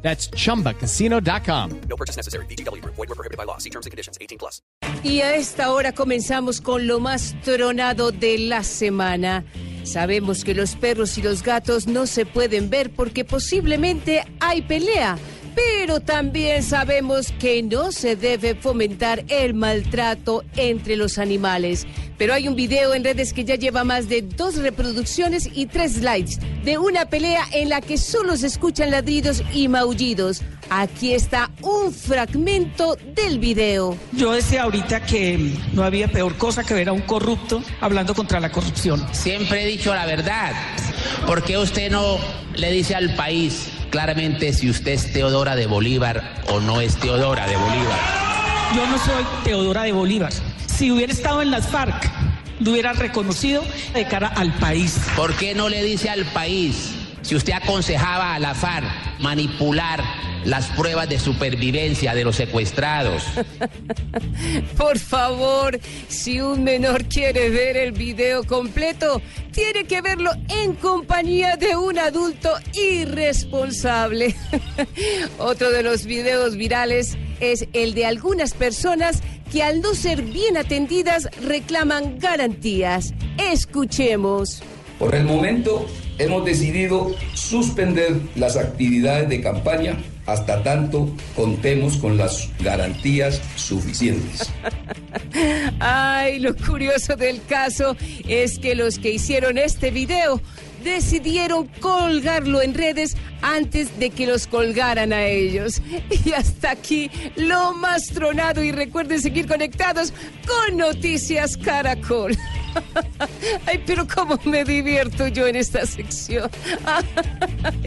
That's chumbacasino.com. No purchase necessary. BGW. Void were prohibited by law. See terms and conditions. 18 plus. Y a esta hora comenzamos con lo más tronado de la semana. Sabemos que los perros y los gatos no se pueden ver porque posiblemente hay pelea. Pero también sabemos que no se debe fomentar el maltrato entre los animales. Pero hay un video en redes que ya lleva más de dos reproducciones y tres likes de una pelea en la que solo se escuchan ladridos y maullidos. Aquí está un fragmento del video. Yo decía ahorita que no había peor cosa que ver a un corrupto hablando contra la corrupción. Siempre he dicho la verdad. ¿Por qué usted no le dice al país claramente si usted es Teodora de Bolívar o no es Teodora de Bolívar? Yo no soy Teodora de Bolívar. Si hubiera estado en las FARC, lo hubiera reconocido de cara al país. ¿Por qué no le dice al país si usted aconsejaba a la FARC manipular las pruebas de supervivencia de los secuestrados? Por favor, si un menor quiere ver el video completo, tiene que verlo en compañía de un adulto irresponsable. Otro de los videos virales es el de algunas personas que al no ser bien atendidas reclaman garantías. Escuchemos. Por el momento hemos decidido suspender las actividades de campaña hasta tanto contemos con las garantías suficientes. Ay, lo curioso del caso es que los que hicieron este video decidieron colgarlo en redes antes de que los colgaran a ellos. Y hasta aquí lo más tronado y recuerden seguir conectados con Noticias Caracol. Ay, pero cómo me divierto yo en esta sección.